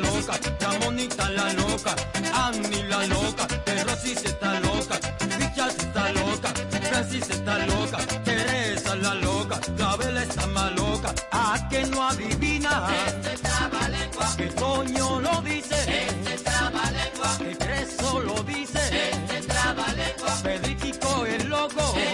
loca, la monita la loca, Annie la loca, que Rosy se está loca, Richard está loca, Francis está loca, Teresa la loca, Gabela está más loca, a que no adivina, este lengua, que Toño lo dice, este lengua, que Creso lo dice, este lengua, Pedriquico el loco, este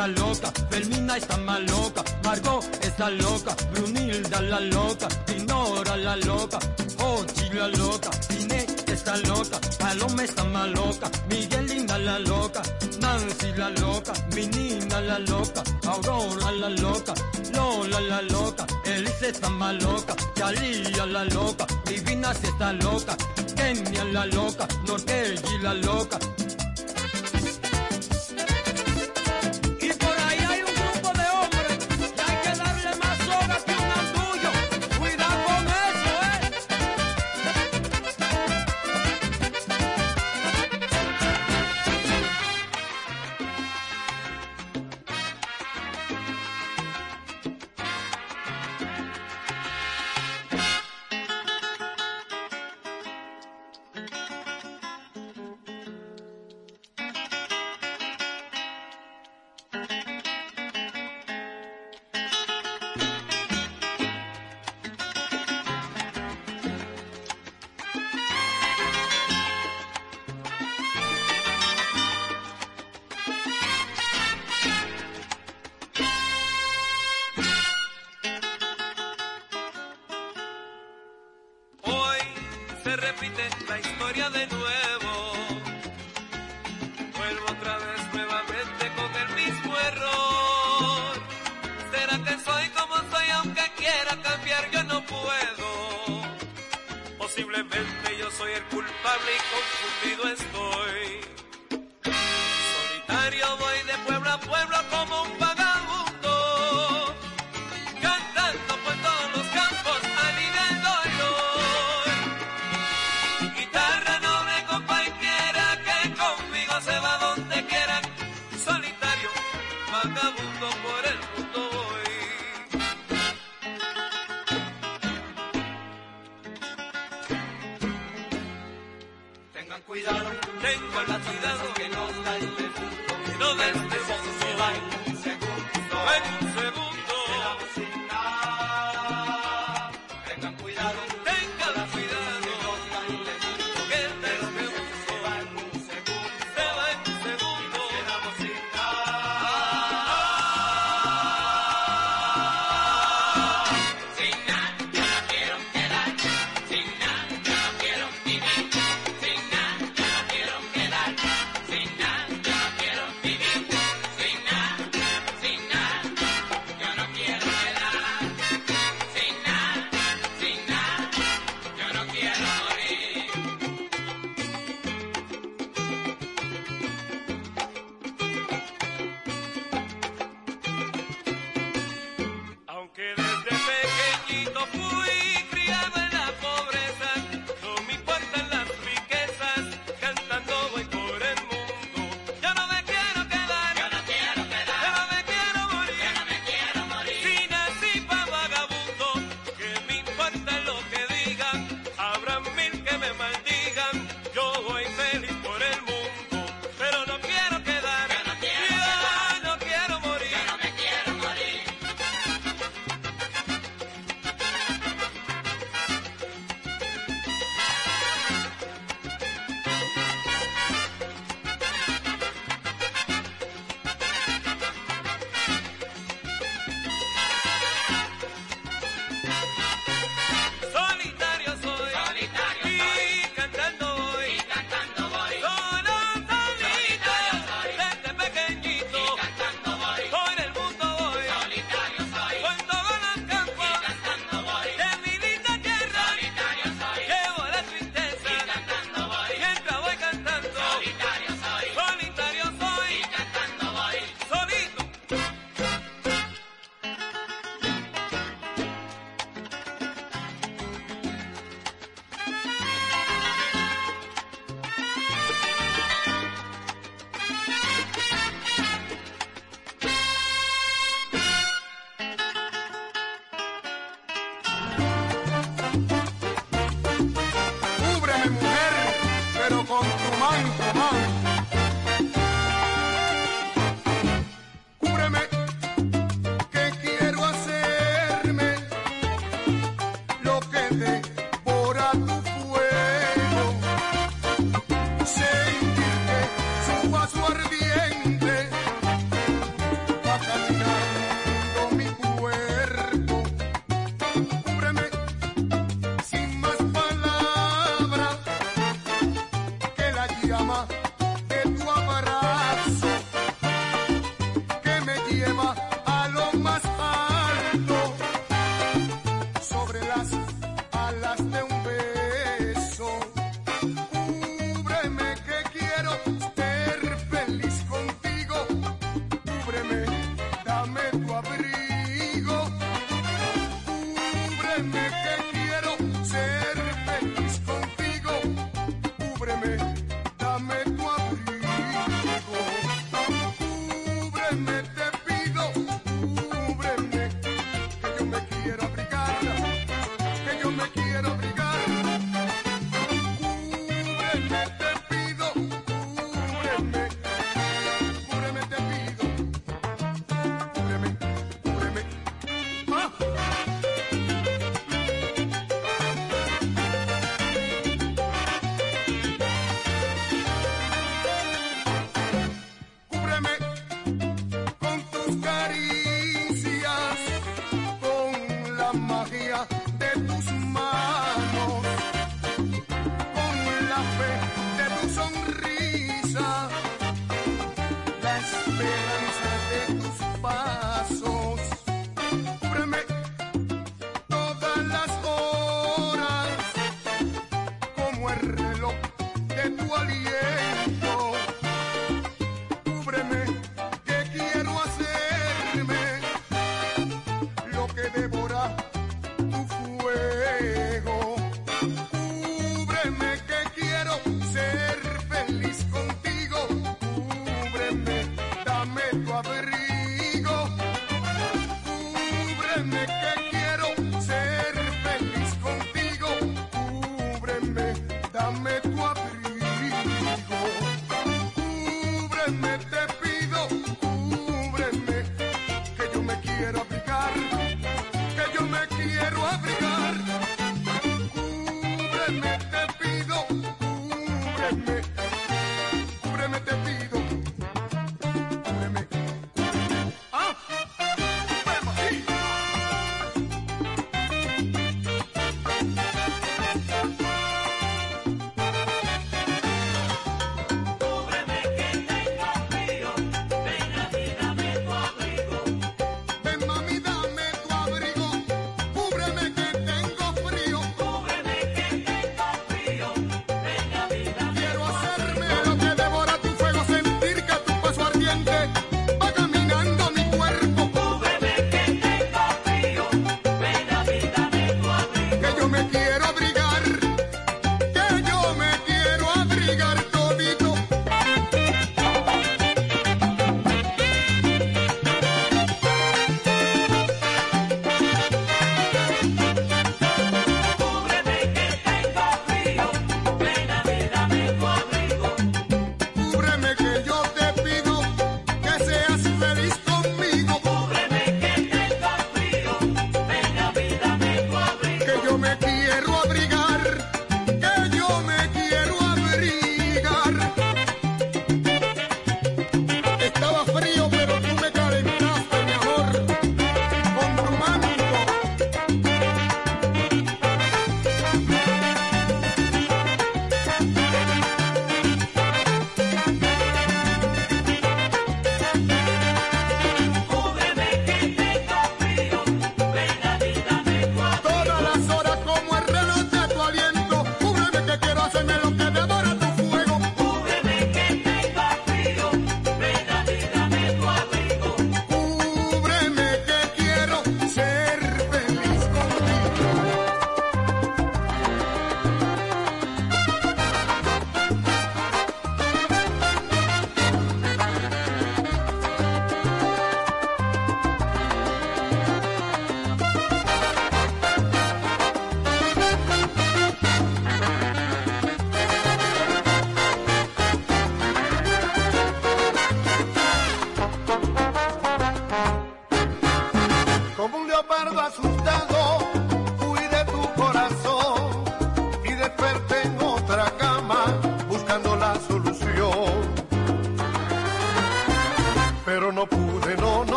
está loca, Fermina está más loca, Margot está loca, Brunilda la loca, Dinora la loca, Ochi la loca, Cine está loca, Paloma está más loca, Miguelina la loca, Nancy la loca, Menina la loca, Aurora la loca, Lola la loca, Elise está más loca, Yalía la loca, Divina si está loca, Kenia la loca, Nortelli la loca, cambiar yo no puedo. Posiblemente yo soy el culpable y confundido estoy. Solitario voy de pueblo a pueblo como un cuidado, tengo el cuidado que no da el que no da el segundo, en un segundo.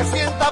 que sienta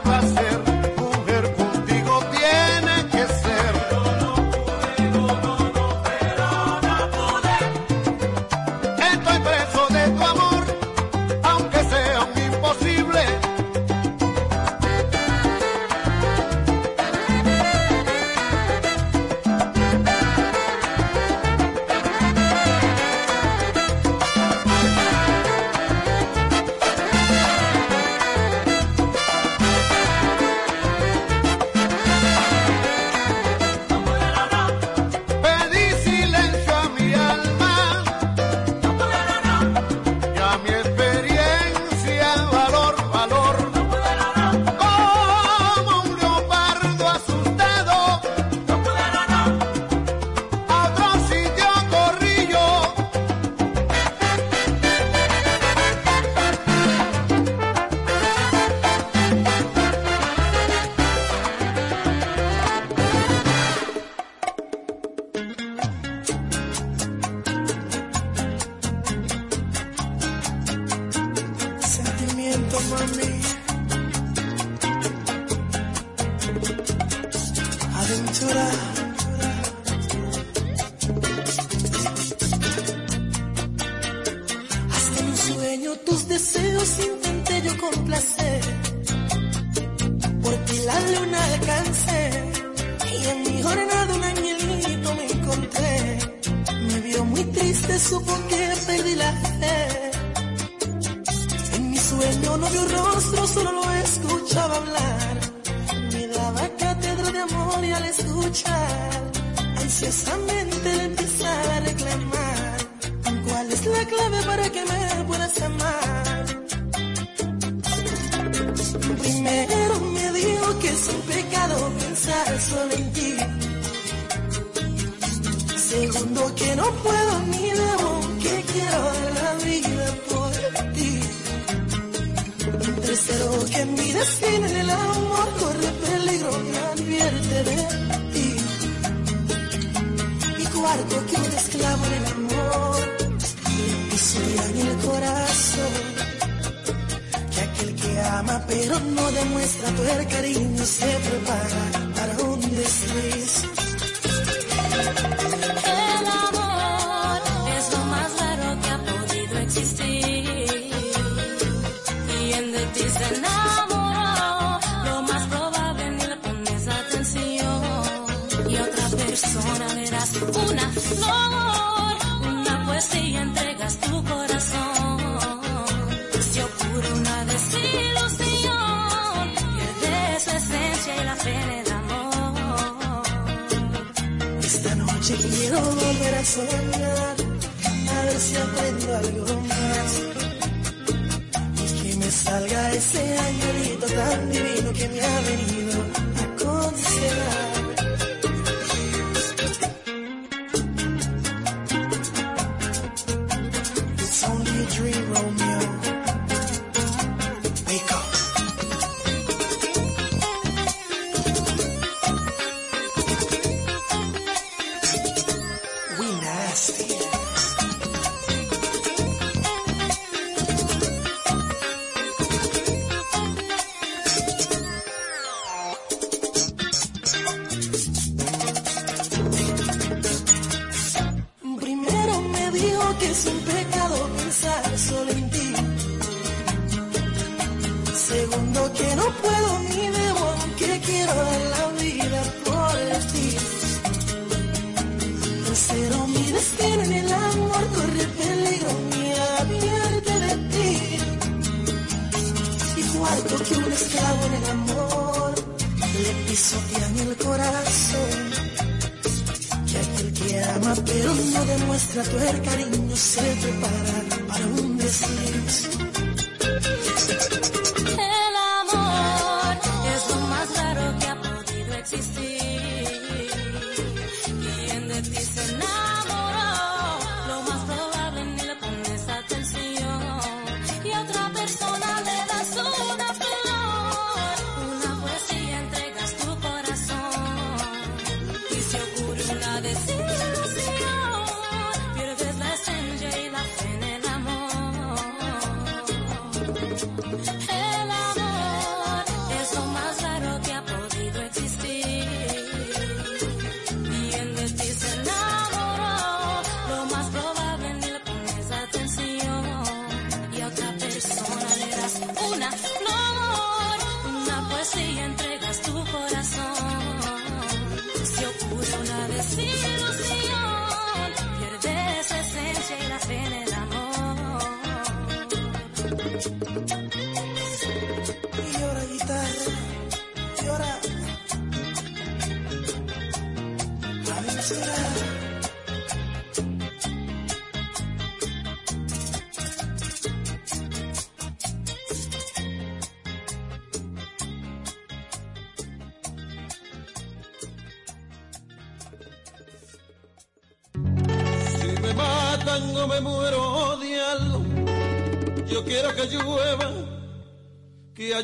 que es un pecado pensar solo en ti. Segundo, que no puedo ni debo, aunque quiero dar la vida por ti. Tercero, mi destino en el amor corre peligro, mi abierto de ti. Y cuarto, que un esclavo en el amor le pisotean el corazón ama, pero no demuestra tu cariño, se prepara para un desliz.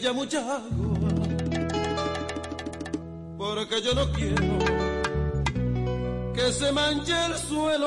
haya mucha agua, porque yo no quiero que se manche el suelo.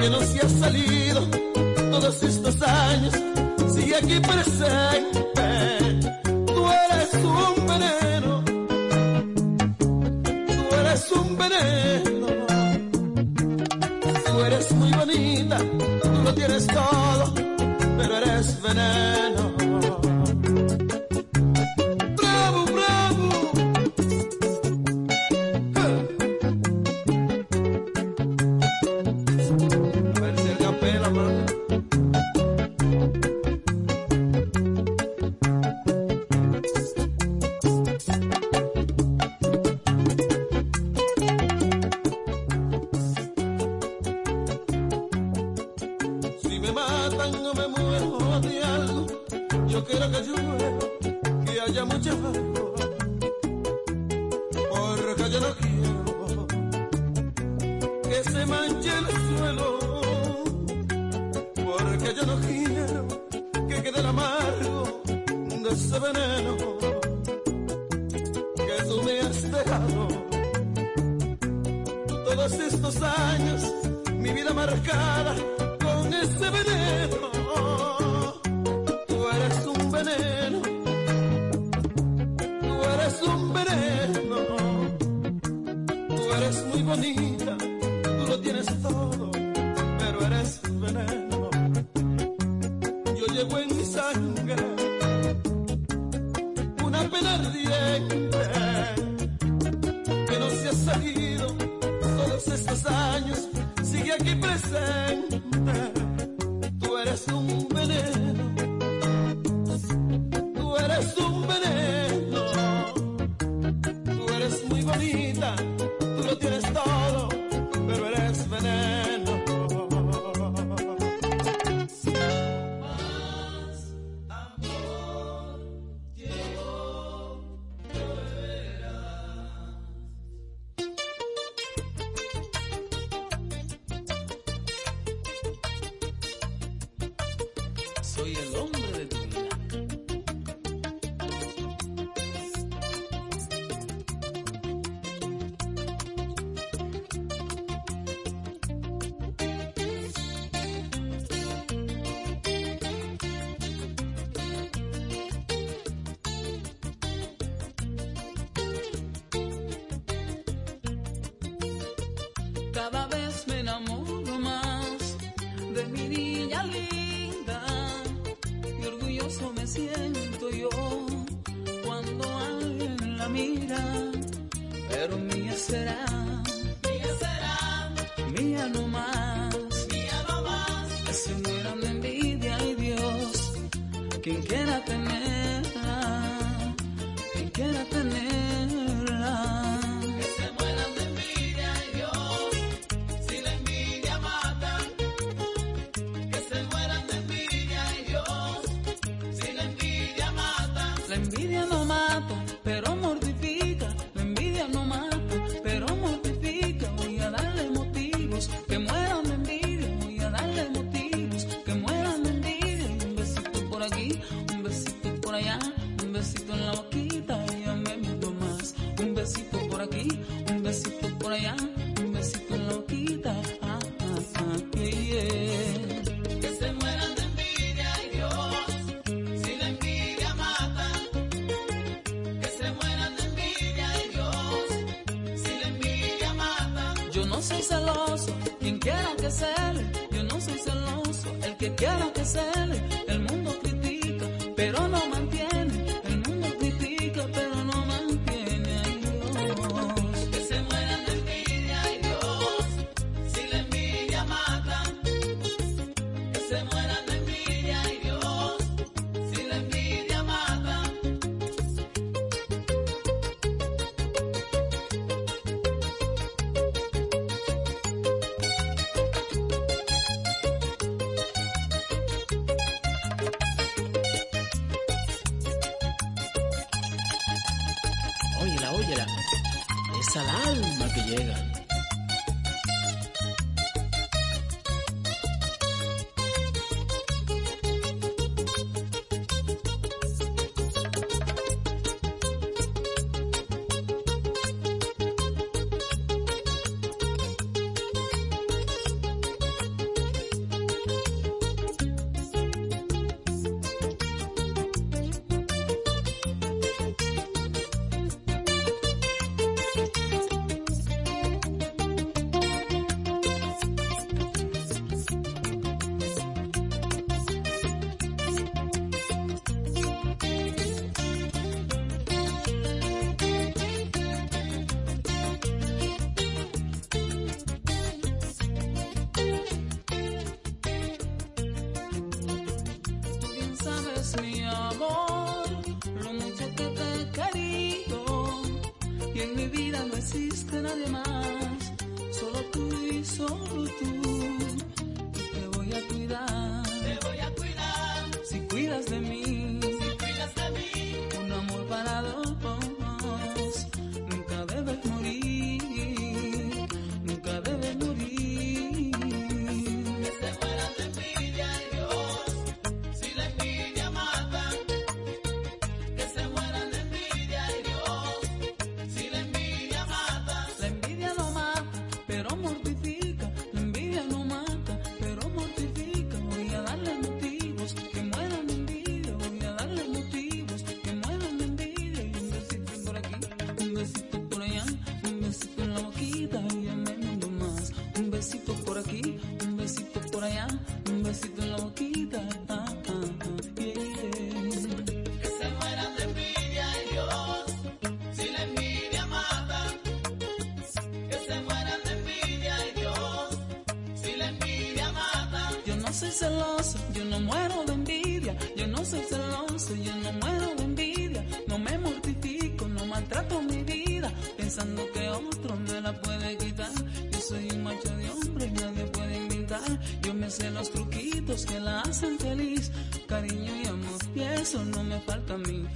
que no se ha salido todos estos años, sigue aquí presente. Yo no soy celoso, quien quiera que cele, yo no soy celoso, el que quiera que cele sé los truquitos que la hacen feliz. Cariño y amor, y eso no me falta a mí.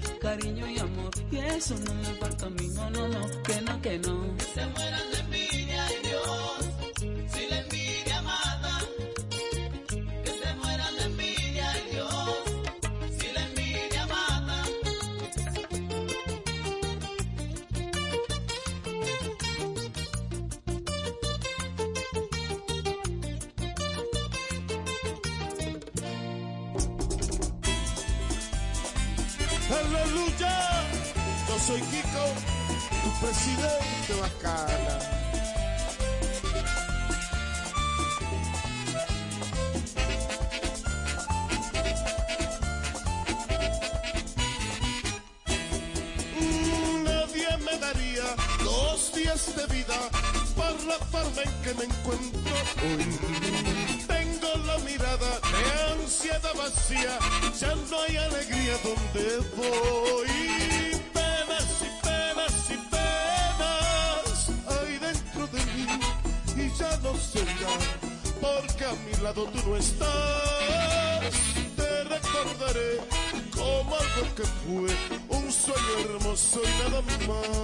la lucha. Yo soy Kiko, tu presidente bacana. Mm, nadie me daría dos días de vida por la forma en que me encuentro hoy. Tengo la mirada de ansiedad vacía, ya no hay alegría donde voy. Penas y penas y penas hay dentro de mí y ya no sé ya, porque a mi lado tú no estás. Te recordaré como algo que fue un sueño hermoso y nada más.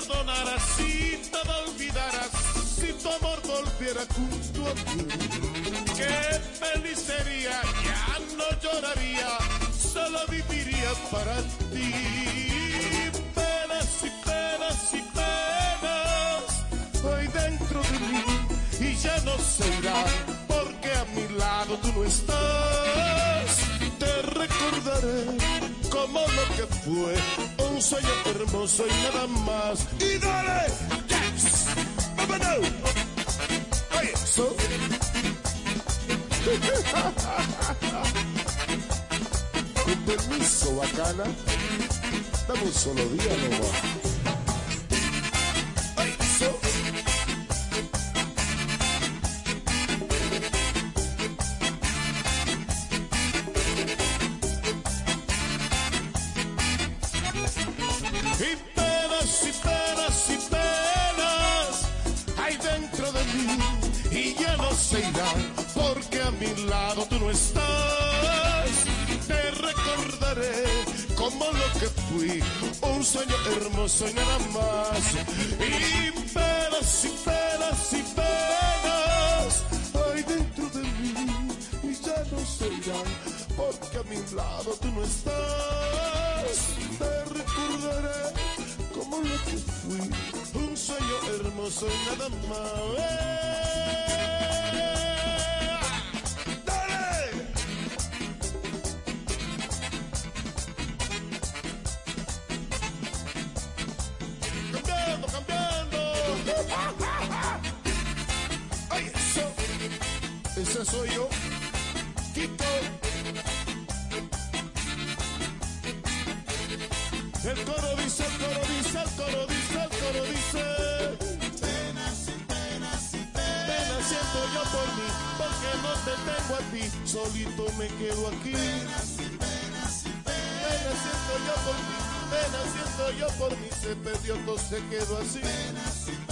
perdonaras, si todo olvidaras, si tu amor volviera justo a mí. Qué feliz sería, ya no lloraría, solo viviría para ti. Penas y penas y penas, hoy dentro de mí y ya no se irá, porque a mi lado tú no estás. Te recordaré como lo que fue un sueño hermoso y nada más. Y dale, yes, vámonos. Oye, so. Con permiso, bacana. Dame solo día nomás. un sueño hermoso y nada más. Y penas y penas y penas hay dentro de mí y ya no se irán porque a mi lado tú no estás. Te recordaré como lo que fui, un sueño hermoso y nada más. solito me quedo aquí. Pena, sin pena, sin siento yo por mí, pena siento yo por mí, se perdió, todo se quedó así.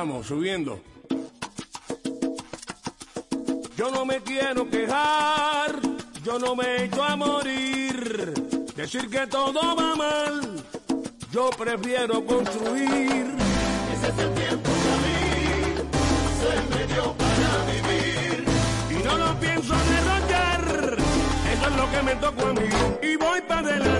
Vamos, subiendo. Yo no me quiero quejar, yo no me echo a morir. Decir que todo va mal, yo prefiero construir. Ese es el tiempo que a mí se me dio para vivir. Y no lo pienso derrotar, eso es lo que me tocó a mí. Y voy para adelante.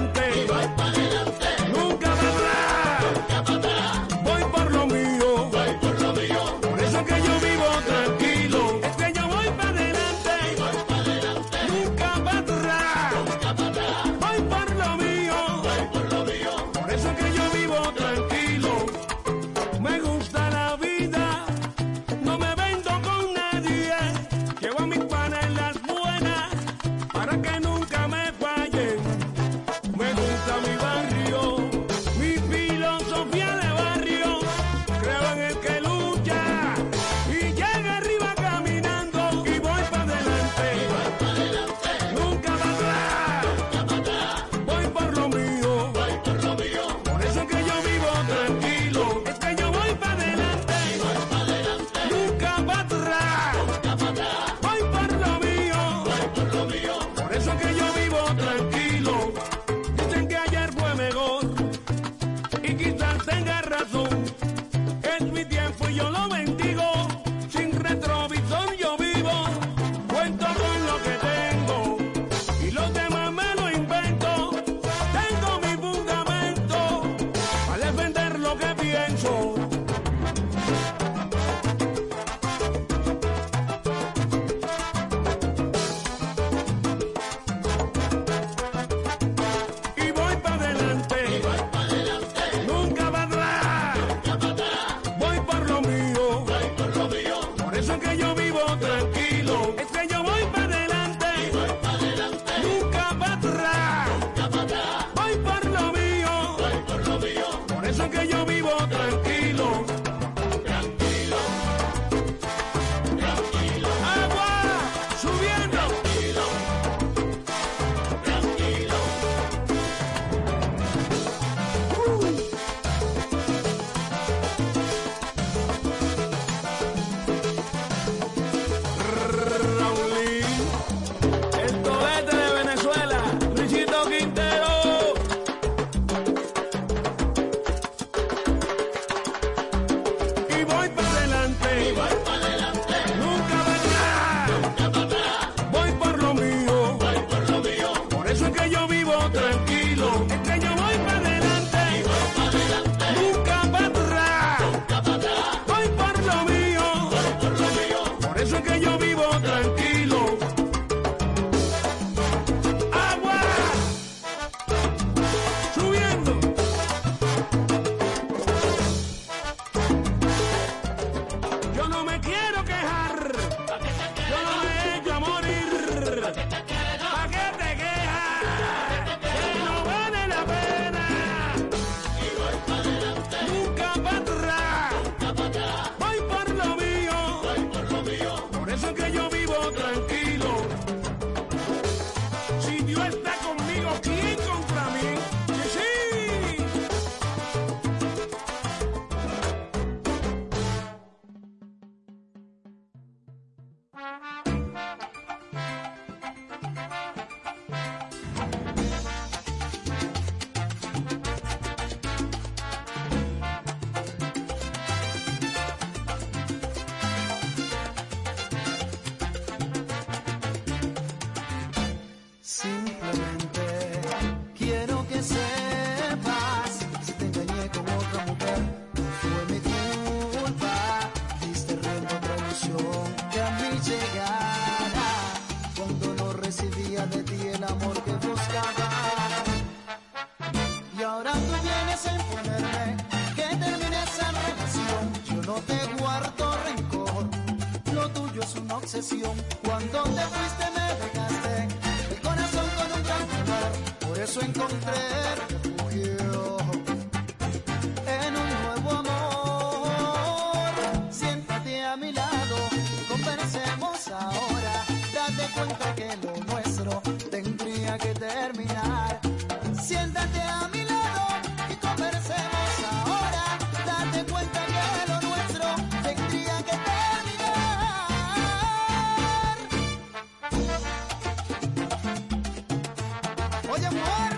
Oye, mujer.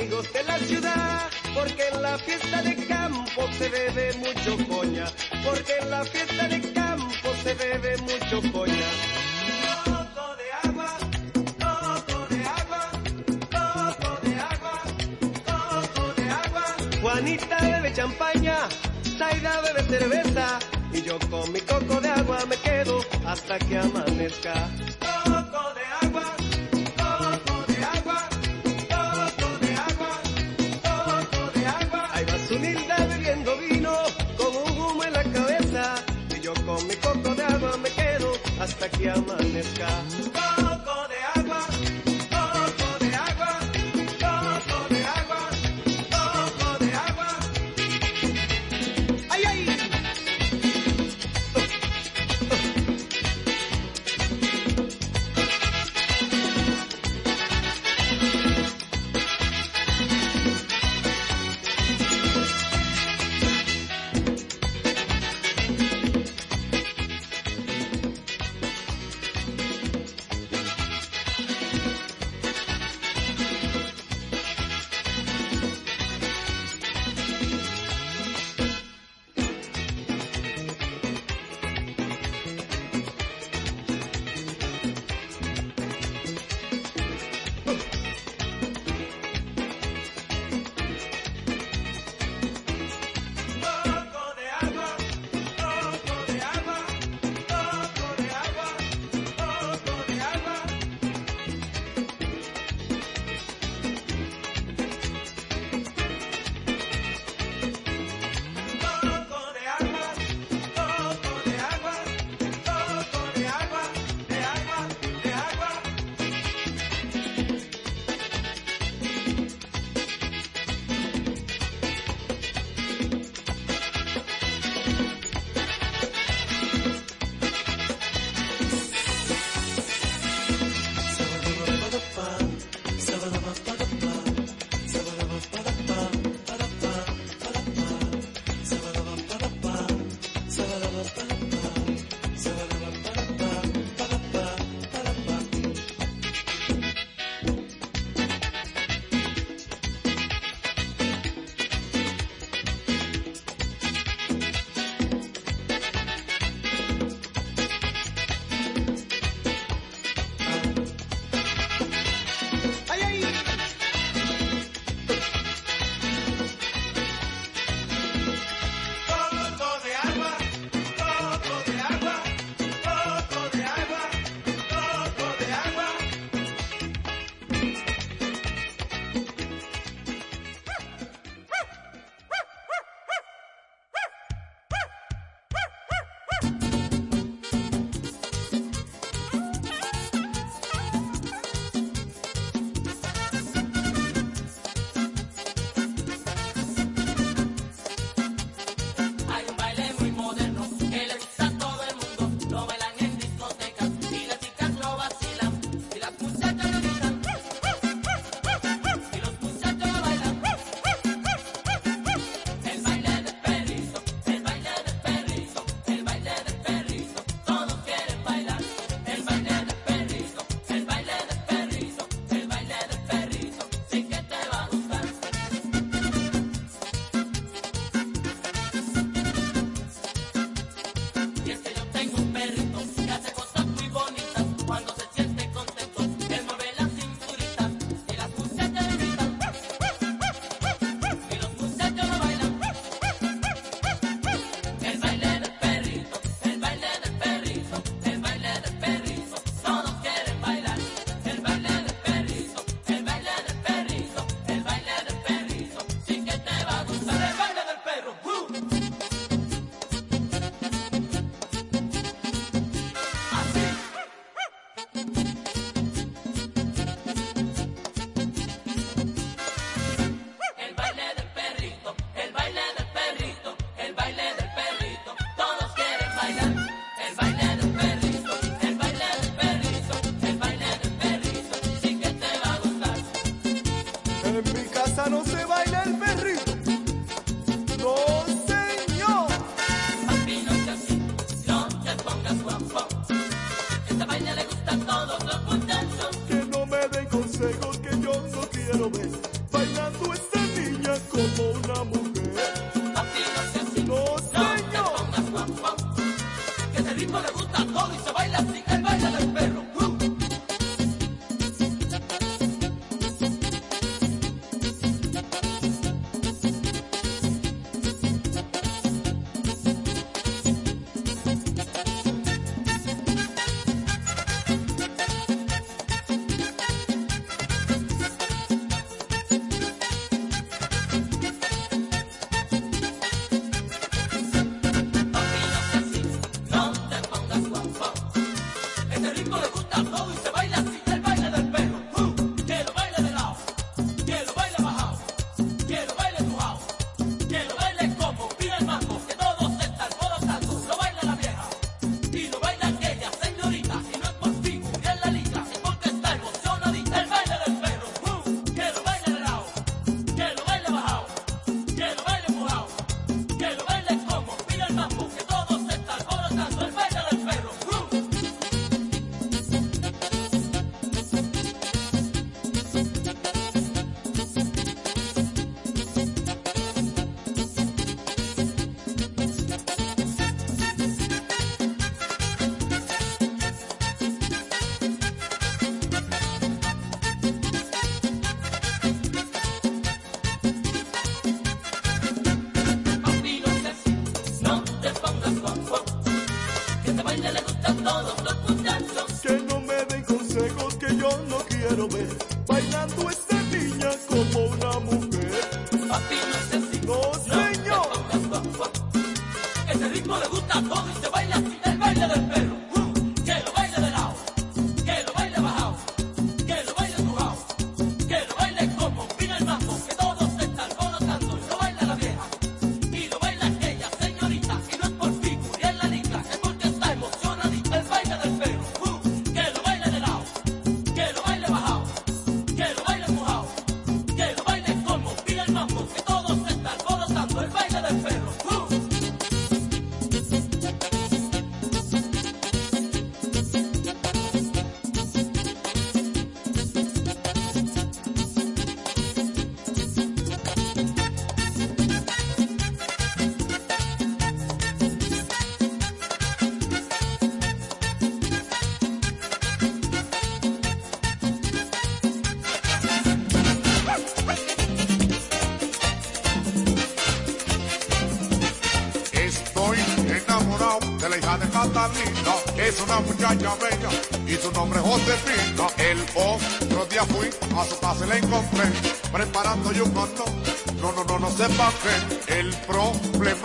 amigos de la ciudad, porque en la fiesta de campo se bebe mucho coña, porque en la fiesta de campo se bebe mucho coña. Poco de agua, poco de agua, poco de agua, poco de agua. Juanita bebe champaña, Zaida bebe cerveza, y yo con mi coco de agua me quedo hasta que amanezca.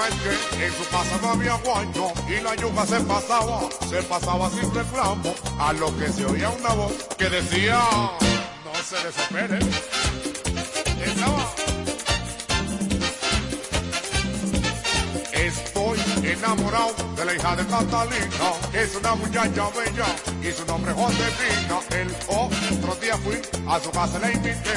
en su casa no había guaño y la yuca se pasaba, se pasaba sin reclamo, a lo que se oía una voz que decía, no se desespere. Estaba, estoy enamorado de la hija de Catalina, es una muchacha bella y su nombre es Josefina. El otro día fui a su casa, la invité,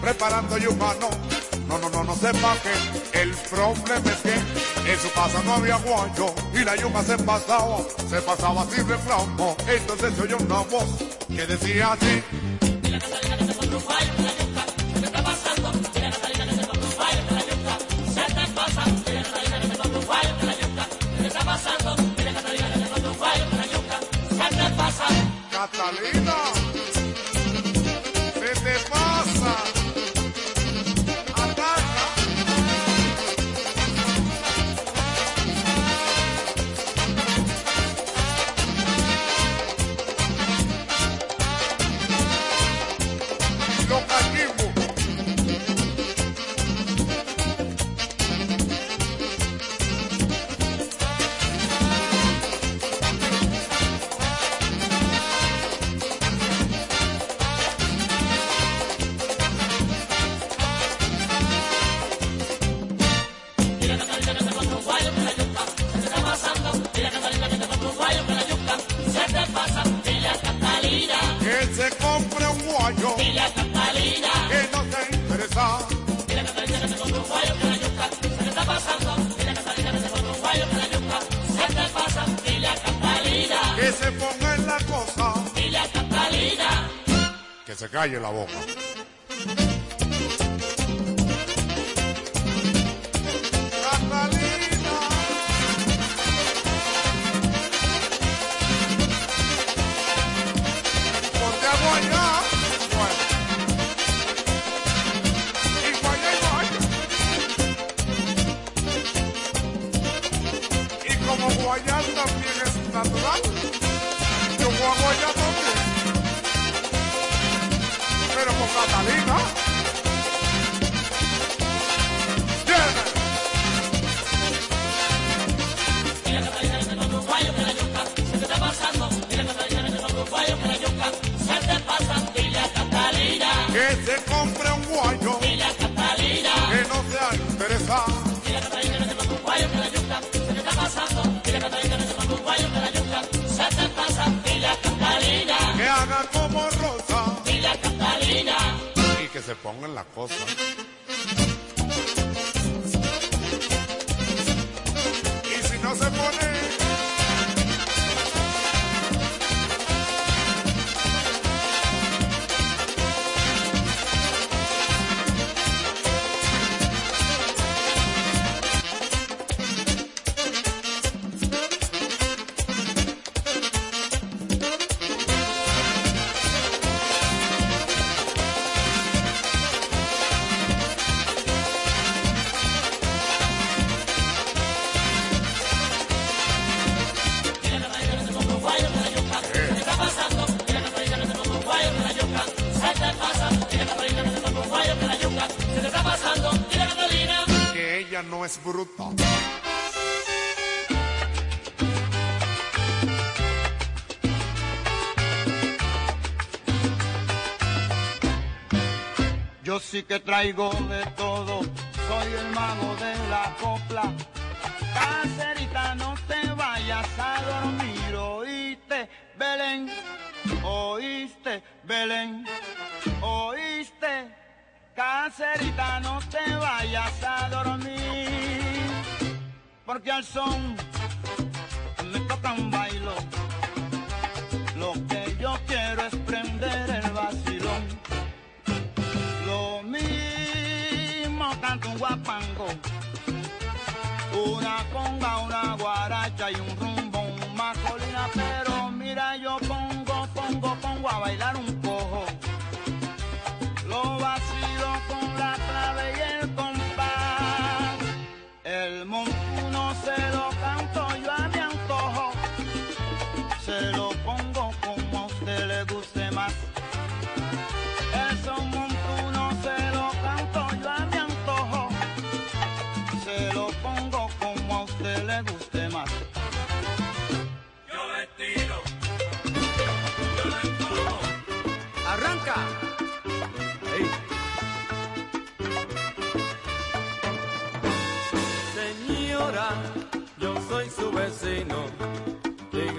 preparando yuca, no no, no, no, no se empaque. El problema es que en su casa no había guayo y la yuca se pasaba, se pasaba sin reclamo. Entonces se oyó una voz que decía así. calle la boca. que traigo de todo, soy el mago de la copla. Cacerita, no te vayas a dormir, oíste, Belén, oíste, Belén, oíste. Cacerita, no te vayas a dormir, porque al son me toca un bailo.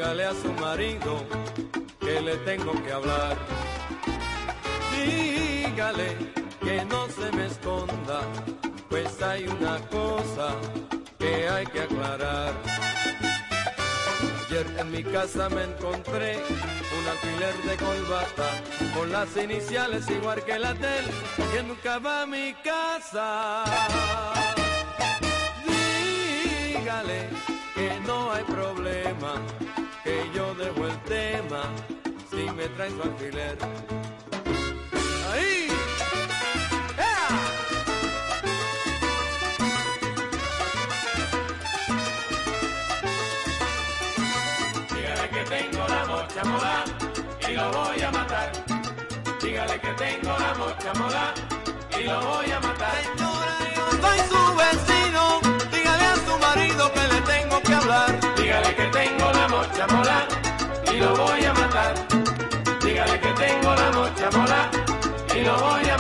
dígale a su marido que le tengo que hablar. Dígale que no se me esconda, pues hay una cosa que hay que aclarar. Ayer en mi casa me encontré un alfiler de colbata con las iniciales igual que la del que nunca va a mi casa. Dígale que no hay problema que yo dejo el tema si me traes su alfiler. ¡Ahí! ¡Ea! Dígale que tengo la mocha mola y lo voy a matar. Dígale que tengo la mocha mola y lo voy a matar. y lo voy a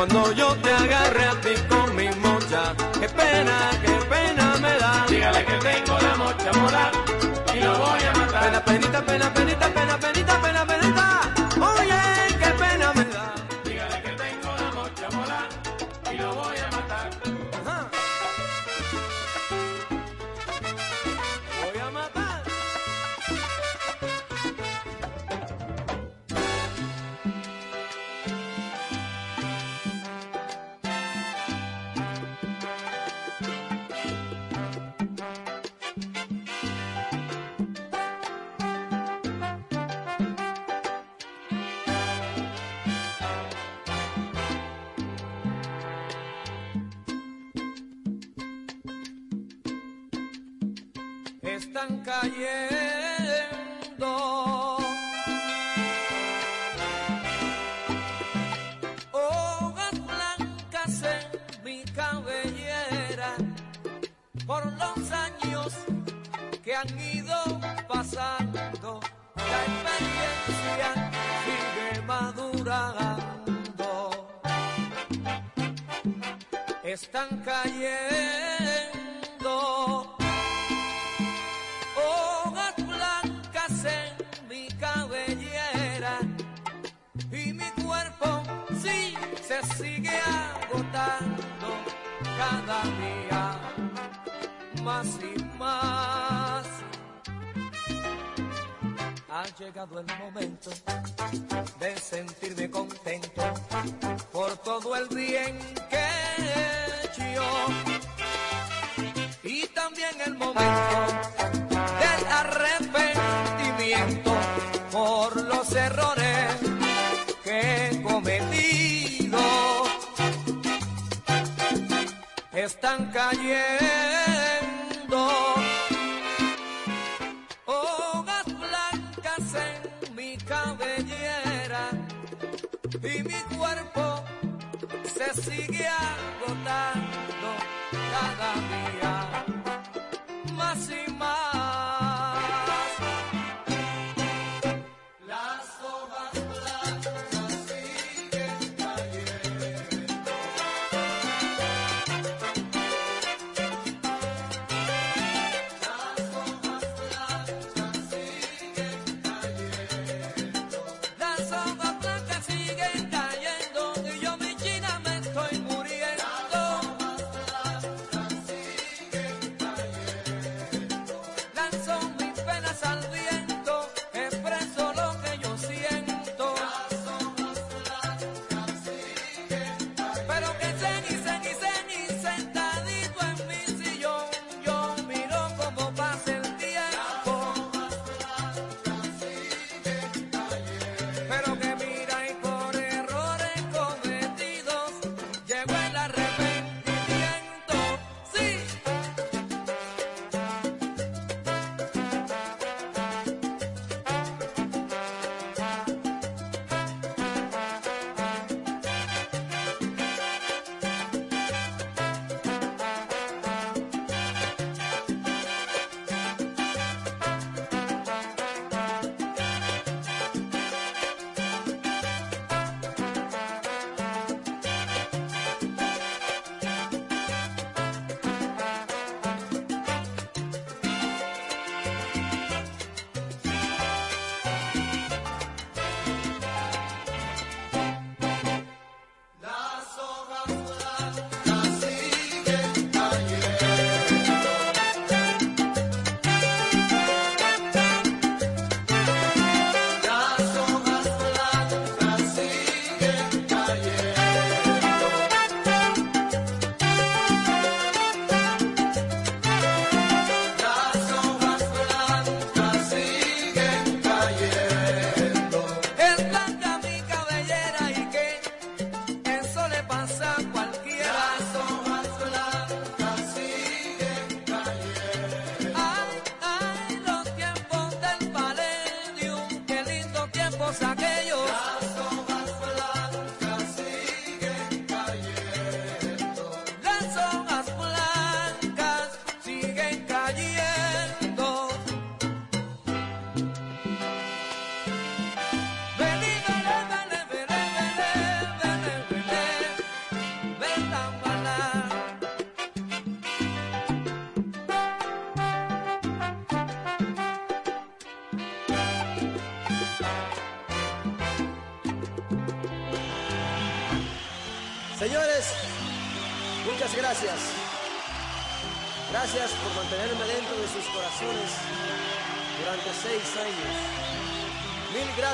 Cuando yo te agarre a ti con mi mocha, qué pena, qué pena me da. Dígale que tengo la mocha morada y lo voy a matar. Pena, penita, pena, penita, pena, penita, pena, penita.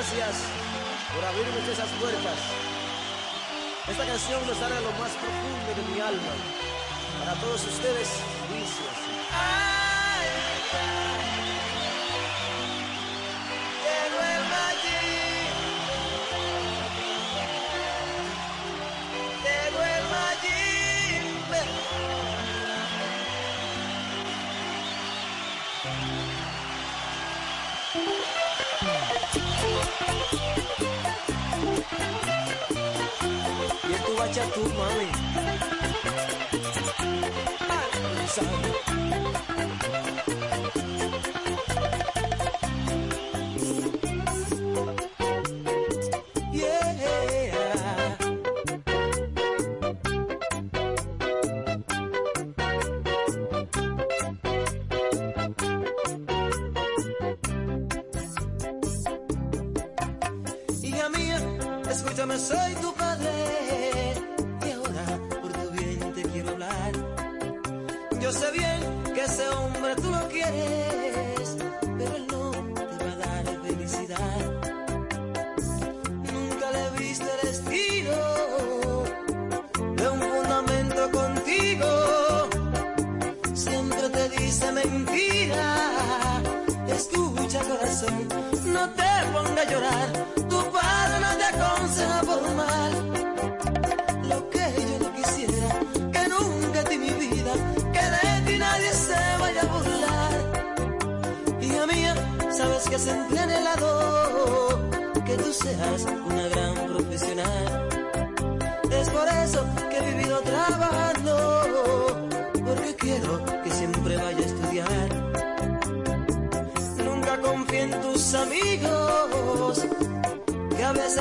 gracias por abrirme esas puertas. Esta canción me sale lo más profundo de mi alma. Para todos ustedes. Tus mami.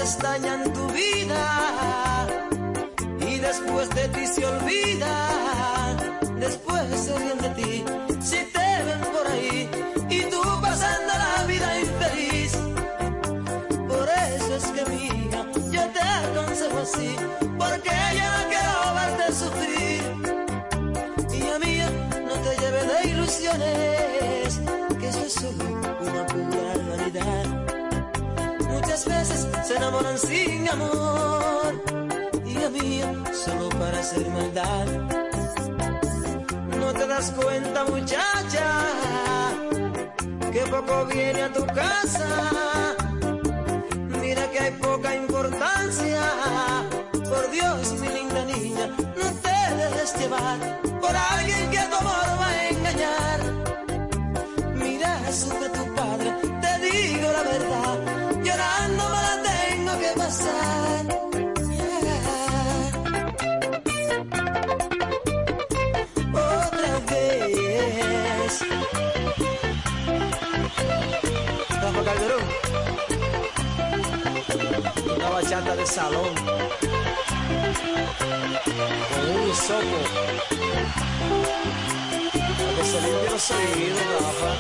estrellas estallan tu vida y después de ti se olvida, después se ríen de ti si te ven por ahí y tú pasando la vida infeliz. Por eso es que mía, yo te aconsejo así, porque yo no quiero verte sufrir. Y mía, no te lleves de ilusiones. muchas veces se enamoran sin amor y a mí solo para hacer maldad. No te das cuenta muchacha que poco viene a tu casa. Mira que hay poca importancia. Por Dios, mi linda niña, no te dejes llevar por alguien que tu amor va a engañar. Mira, súbete bachata de salón. Con un hisopo. Para que se limpie los oídos, Rafa.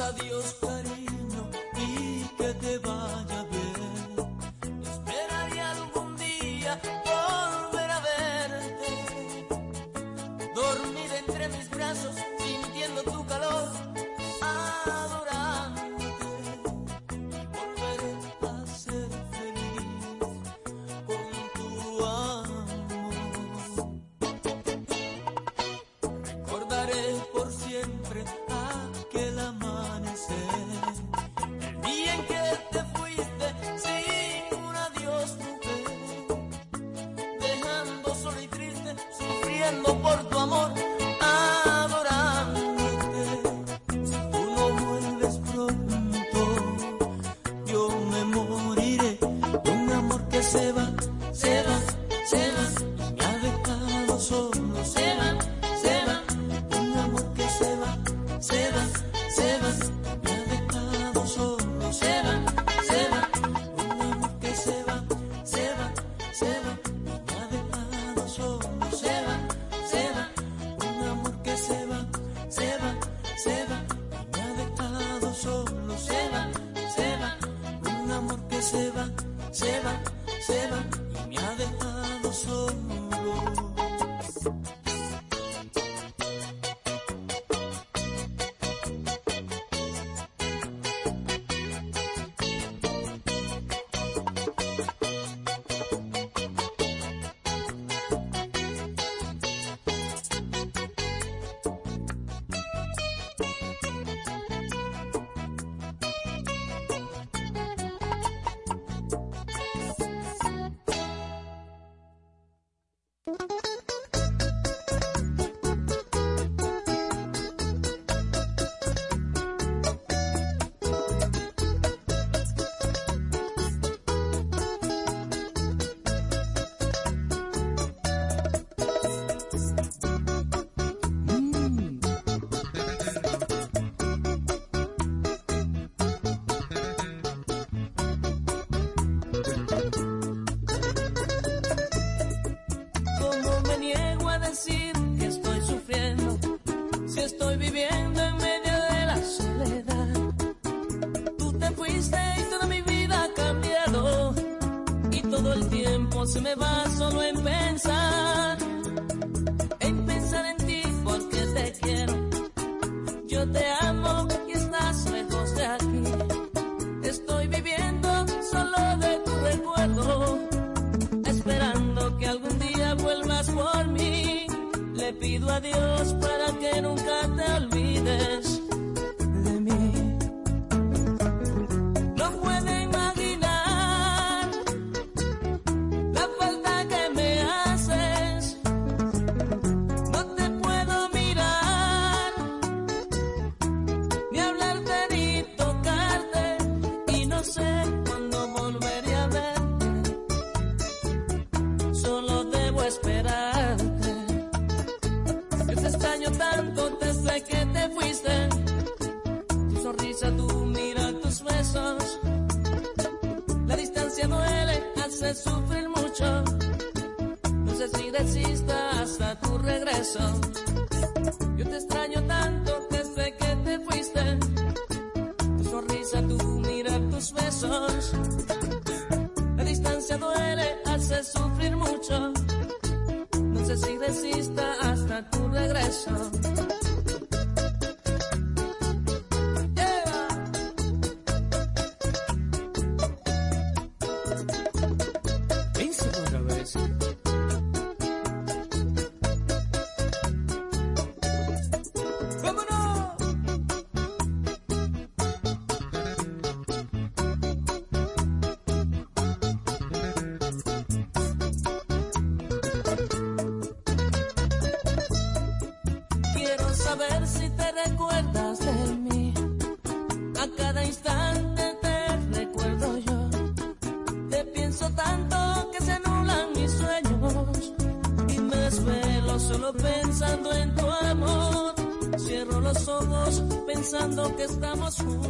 Adiós, adiós, me va estamos juntos.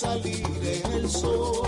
salir el sol.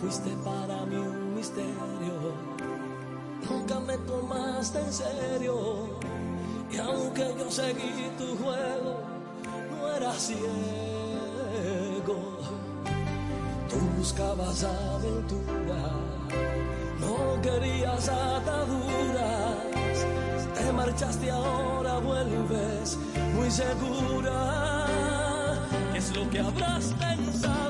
Fuiste para mí un misterio, nunca me tomaste en serio. Y aunque yo seguí tu juego, no era ciego. Tú buscabas aventura, no querías ataduras. Te marchaste y ahora, vuelves muy segura. ¿Qué es lo que habrás pensado?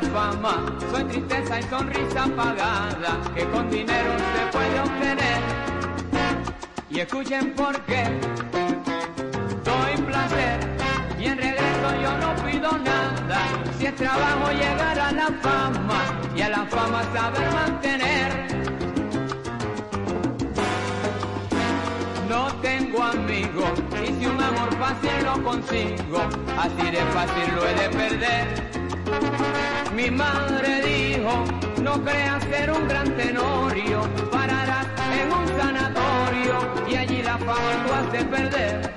fama, soy tristeza y sonrisa apagada que con dinero se puede obtener. Y escuchen por qué, doy placer y en regreso yo no pido nada. Si es trabajo llegar a la fama y a la fama saber mantener. No tengo amigos y si un amor fácil lo consigo, así de fácil lo he de perder. Mi madre dijo, no creas ser un gran tenorio, pararás en un sanatorio y allí la fama tú has de perder.